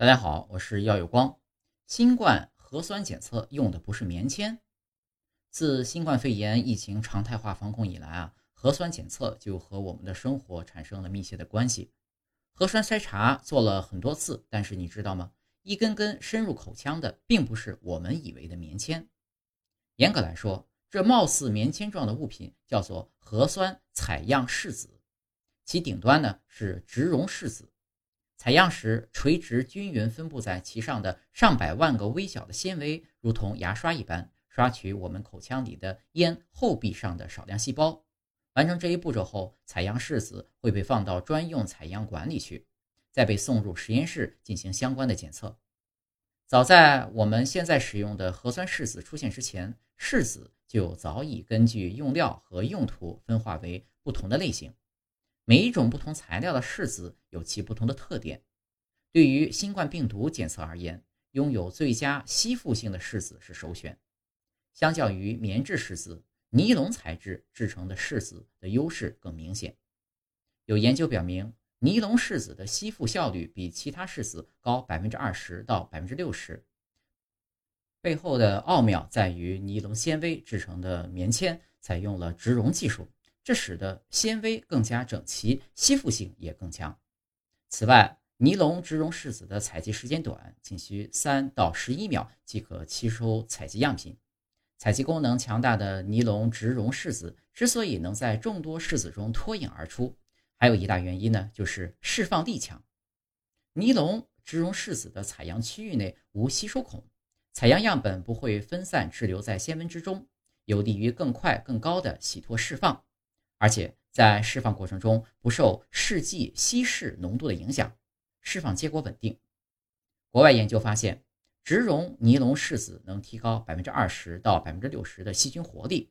大家好，我是耀有光。新冠核酸检测用的不是棉签。自新冠肺炎疫情常态化防控以来啊，核酸检测就和我们的生活产生了密切的关系。核酸筛查做了很多次，但是你知道吗？一根根深入口腔的，并不是我们以为的棉签。严格来说，这貌似棉签状的物品叫做核酸采样试子，其顶端呢是植绒试子。采样时，垂直均匀分布在其上的上百万个微小的纤维，如同牙刷一般，刷取我们口腔里的咽后壁上的少量细胞。完成这一步骤后，采样试子会被放到专用采样管里去，再被送入实验室进行相关的检测。早在我们现在使用的核酸试子出现之前，试子就早已根据用料和用途分化为不同的类型。每一种不同材料的试子有其不同的特点。对于新冠病毒检测而言，拥有最佳吸附性的试子是首选。相较于棉质试子，尼龙材质制成的试子的优势更明显。有研究表明，尼龙试子的吸附效率比其他试子高百分之二十到百分之六十。背后的奥妙在于，尼龙纤维制成的棉签采用了植绒技术。这使得纤维更加整齐，吸附性也更强。此外，尼龙植绒试子的采集时间短，仅需三到十一秒即可吸收采集样品。采集功能强大的尼龙植绒试子之所以能在众多试子中脱颖而出，还有一大原因呢，就是释放力强。尼龙植绒试子的采样区域内无吸收孔，采样样本不会分散滞留在纤维之中，有利于更快、更高的洗脱释放。而且在释放过程中不受试剂稀释浓度的影响，释放结果稳定。国外研究发现，植绒尼龙试子能提高百分之二十到百分之六十的细菌活力。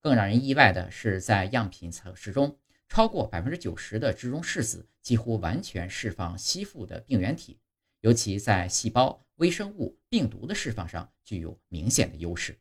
更让人意外的是，在样品测试中，超过百分之九十的植绒试子几乎完全释放吸附的病原体，尤其在细胞、微生物、病毒的释放上具有明显的优势。